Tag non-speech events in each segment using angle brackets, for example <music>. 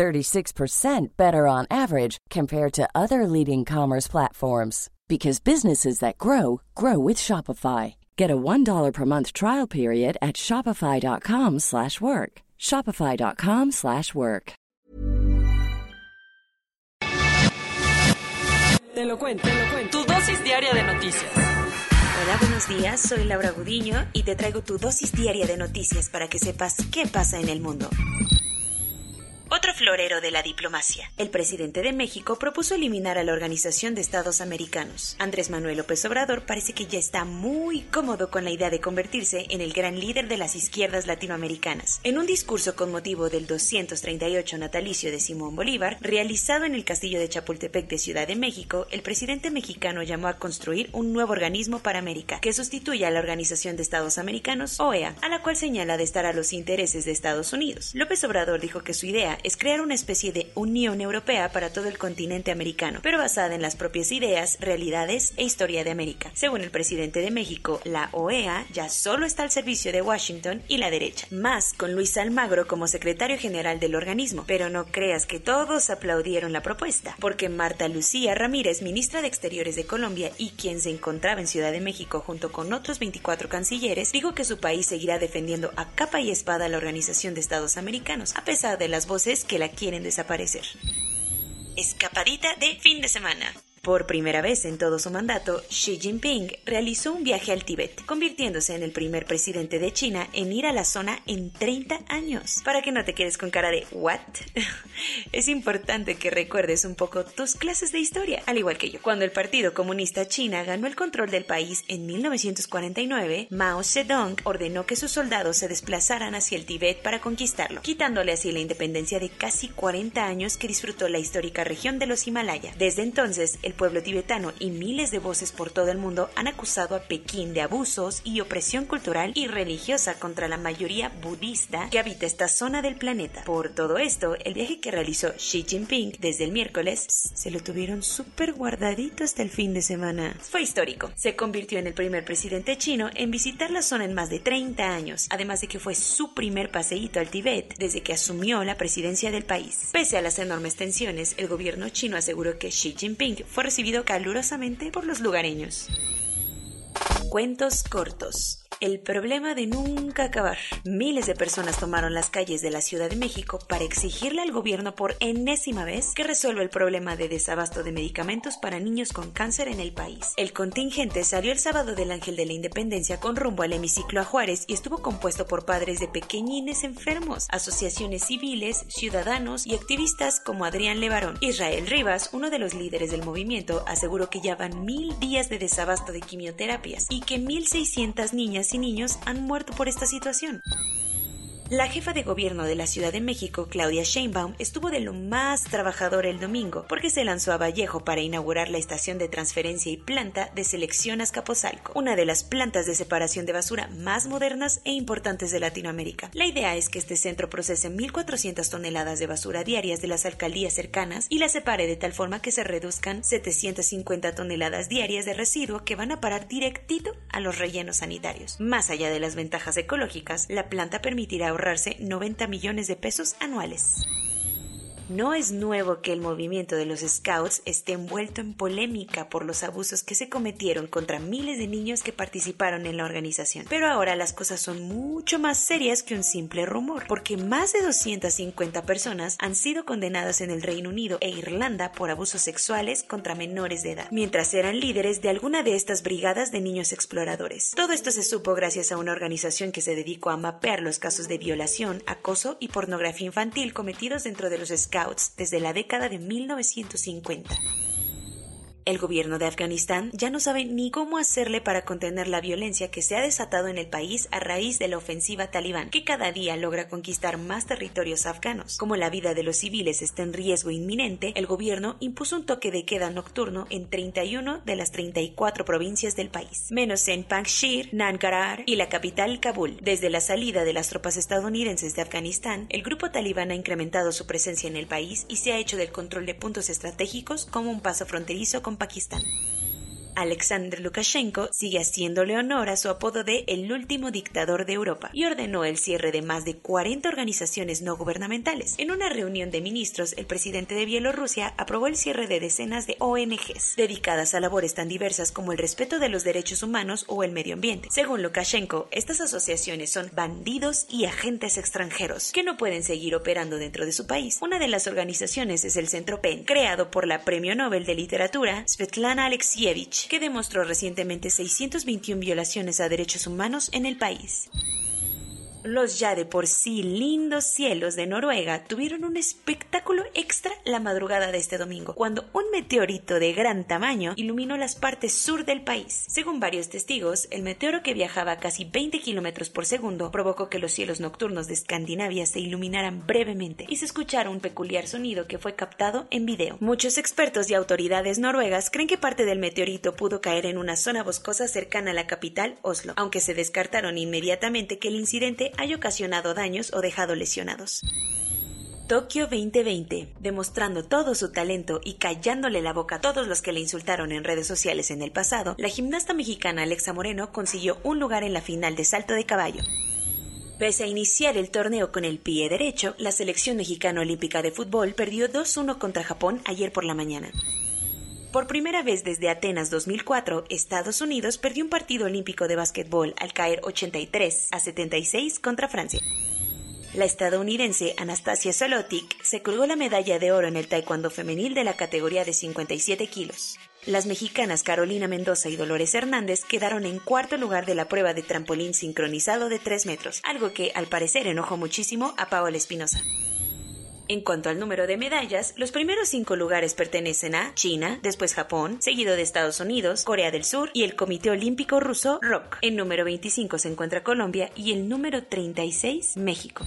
36% better on average compared to other leading commerce platforms because businesses that grow grow with Shopify. Get a $1 per month trial period at shopify.com/work. shopify.com/work. Te lo cuento, te lo cuento. Tu dosis diaria de noticias. Hola, buenos días. Soy Laura Gudiño y te traigo tu dosis diaria de noticias para que sepas qué pasa en el mundo. Otro florero de la diplomacia. El presidente de México propuso eliminar a la Organización de Estados Americanos. Andrés Manuel López Obrador parece que ya está muy cómodo con la idea de convertirse en el gran líder de las izquierdas latinoamericanas. En un discurso con motivo del 238 natalicio de Simón Bolívar, realizado en el castillo de Chapultepec de Ciudad de México, el presidente mexicano llamó a construir un nuevo organismo para América, que sustituya a la Organización de Estados Americanos, OEA, a la cual señala de estar a los intereses de Estados Unidos. López Obrador dijo que su idea es crear una especie de Unión Europea para todo el continente americano, pero basada en las propias ideas, realidades e historia de América. Según el presidente de México, la OEA ya solo está al servicio de Washington y la derecha, más con Luis Almagro como secretario general del organismo. Pero no creas que todos aplaudieron la propuesta, porque Marta Lucía Ramírez, ministra de Exteriores de Colombia y quien se encontraba en Ciudad de México junto con otros 24 cancilleres, dijo que su país seguirá defendiendo a capa y espada la Organización de Estados Americanos, a pesar de las voces que la quieren desaparecer. Escapadita de fin de semana. Por primera vez en todo su mandato, Xi Jinping realizó un viaje al Tíbet, convirtiéndose en el primer presidente de China en ir a la zona en 30 años. Para que no te quedes con cara de ¿what? <laughs> es importante que recuerdes un poco tus clases de historia, al igual que yo. Cuando el Partido Comunista China ganó el control del país en 1949, Mao Zedong ordenó que sus soldados se desplazaran hacia el Tíbet para conquistarlo, quitándole así la independencia de casi 40 años que disfrutó la histórica región de los Himalaya. Desde entonces, el pueblo tibetano y miles de voces por todo el mundo han acusado a Pekín de abusos y opresión cultural y religiosa contra la mayoría budista que habita esta zona del planeta. Por todo esto, el viaje que realizó Xi Jinping desde el miércoles se lo tuvieron súper guardadito hasta el fin de semana. Fue histórico. Se convirtió en el primer presidente chino en visitar la zona en más de 30 años, además de que fue su primer paseíto al Tíbet desde que asumió la presidencia del país. Pese a las enormes tensiones, el gobierno chino aseguró que Xi Jinping fue recibido calurosamente por los lugareños. Cuentos cortos. El problema de nunca acabar. Miles de personas tomaron las calles de la Ciudad de México para exigirle al gobierno por enésima vez que resuelva el problema de desabasto de medicamentos para niños con cáncer en el país. El contingente salió el sábado del Ángel de la Independencia con rumbo al hemiciclo a Juárez y estuvo compuesto por padres de pequeñines enfermos, asociaciones civiles, ciudadanos y activistas como Adrián Levarón. Israel Rivas, uno de los líderes del movimiento, aseguró que ya van mil días de desabasto de quimioterapias y que 1.600 niñas y niños han muerto por esta situación. La jefa de gobierno de la Ciudad de México, Claudia Sheinbaum, estuvo de lo más trabajador el domingo porque se lanzó a Vallejo para inaugurar la estación de transferencia y planta de selección Azcapotzalco, una de las plantas de separación de basura más modernas e importantes de Latinoamérica. La idea es que este centro procese 1.400 toneladas de basura diarias de las alcaldías cercanas y la separe de tal forma que se reduzcan 750 toneladas diarias de residuo que van a parar directito a los rellenos sanitarios. Más allá de las ventajas ecológicas, la planta permitirá ahorrarse 90 millones de pesos anuales. No es nuevo que el movimiento de los Scouts esté envuelto en polémica por los abusos que se cometieron contra miles de niños que participaron en la organización. Pero ahora las cosas son mucho más serias que un simple rumor, porque más de 250 personas han sido condenadas en el Reino Unido e Irlanda por abusos sexuales contra menores de edad, mientras eran líderes de alguna de estas brigadas de niños exploradores. Todo esto se supo gracias a una organización que se dedicó a mapear los casos de violación, acoso y pornografía infantil cometidos dentro de los Scouts desde la década de 1950. El gobierno de Afganistán ya no sabe ni cómo hacerle para contener la violencia que se ha desatado en el país a raíz de la ofensiva talibán, que cada día logra conquistar más territorios afganos. Como la vida de los civiles está en riesgo inminente, el gobierno impuso un toque de queda nocturno en 31 de las 34 provincias del país, menos en Panjshir, Nangarhar y la capital Kabul. Desde la salida de las tropas estadounidenses de Afganistán, el grupo talibán ha incrementado su presencia en el país y se ha hecho del control de puntos estratégicos como un paso fronterizo con Pakistán. Alexander Lukashenko sigue haciéndole honor a su apodo de el último dictador de Europa y ordenó el cierre de más de 40 organizaciones no gubernamentales. En una reunión de ministros, el presidente de Bielorrusia aprobó el cierre de decenas de ONGs dedicadas a labores tan diversas como el respeto de los derechos humanos o el medio ambiente. Según Lukashenko, estas asociaciones son bandidos y agentes extranjeros que no pueden seguir operando dentro de su país. Una de las organizaciones es el Centro PEN, creado por la Premio Nobel de Literatura Svetlana Alexievich que demostró recientemente 621 violaciones a derechos humanos en el país. Los ya de por sí lindos cielos de Noruega tuvieron un espectáculo extra la madrugada de este domingo, cuando un meteorito de gran tamaño iluminó las partes sur del país. Según varios testigos, el meteoro que viajaba a casi 20 kilómetros por segundo provocó que los cielos nocturnos de Escandinavia se iluminaran brevemente y se escuchara un peculiar sonido que fue captado en video. Muchos expertos y autoridades noruegas creen que parte del meteorito pudo caer en una zona boscosa cercana a la capital, Oslo, aunque se descartaron inmediatamente que el incidente ocasionado daños o dejado lesionados. Tokio 2020, demostrando todo su talento y callándole la boca a todos los que le insultaron en redes sociales en el pasado, la gimnasta mexicana Alexa Moreno consiguió un lugar en la final de salto de caballo. Pese a iniciar el torneo con el pie derecho, la selección mexicana olímpica de fútbol perdió 2-1 contra Japón ayer por la mañana. Por primera vez desde Atenas 2004, Estados Unidos perdió un partido olímpico de básquetbol al caer 83 a 76 contra Francia. La estadounidense Anastasia Solotic se colgó la medalla de oro en el taekwondo femenil de la categoría de 57 kilos. Las mexicanas Carolina Mendoza y Dolores Hernández quedaron en cuarto lugar de la prueba de trampolín sincronizado de 3 metros, algo que al parecer enojó muchísimo a Paola Espinosa. En cuanto al número de medallas, los primeros cinco lugares pertenecen a China, después Japón, seguido de Estados Unidos, Corea del Sur y el Comité Olímpico Ruso ROK. En número 25 se encuentra Colombia y el número 36 México.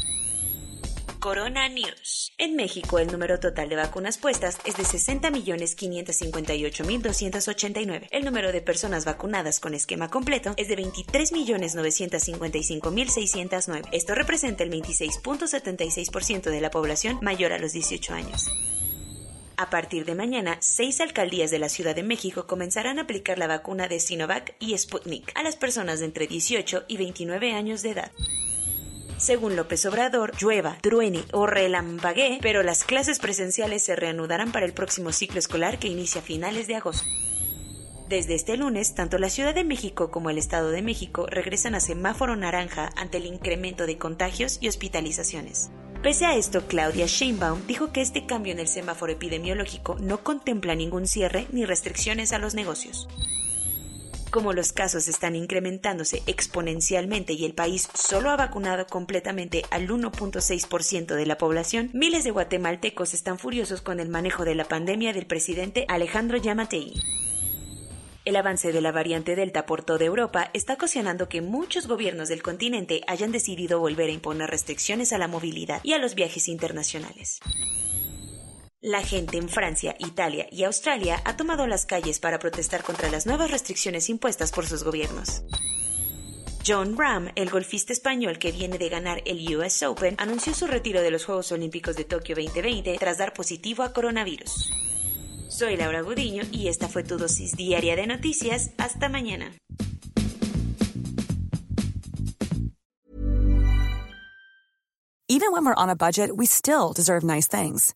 Corona News. En México, el número total de vacunas puestas es de 60.558.289. El número de personas vacunadas con esquema completo es de 23.955.609. Esto representa el 26.76% de la población mayor a los 18 años. A partir de mañana, seis alcaldías de la Ciudad de México comenzarán a aplicar la vacuna de Sinovac y Sputnik a las personas de entre 18 y 29 años de edad. Según López Obrador, llueva, truene o relampaguee, pero las clases presenciales se reanudarán para el próximo ciclo escolar que inicia a finales de agosto. Desde este lunes, tanto la Ciudad de México como el Estado de México regresan a semáforo naranja ante el incremento de contagios y hospitalizaciones. Pese a esto, Claudia Sheinbaum dijo que este cambio en el semáforo epidemiológico no contempla ningún cierre ni restricciones a los negocios. Como los casos están incrementándose exponencialmente y el país solo ha vacunado completamente al 1.6% de la población, miles de guatemaltecos están furiosos con el manejo de la pandemia del presidente Alejandro Yamatei. El avance de la variante Delta por toda Europa está ocasionando que muchos gobiernos del continente hayan decidido volver a imponer restricciones a la movilidad y a los viajes internacionales. La gente en Francia, Italia y Australia ha tomado las calles para protestar contra las nuevas restricciones impuestas por sus gobiernos. John Ram, el golfista español que viene de ganar el US Open, anunció su retiro de los Juegos Olímpicos de Tokio 2020 tras dar positivo a coronavirus. Soy Laura Gudiño y esta fue tu dosis diaria de noticias. Hasta mañana. Even when we're on a budget, we still deserve nice things.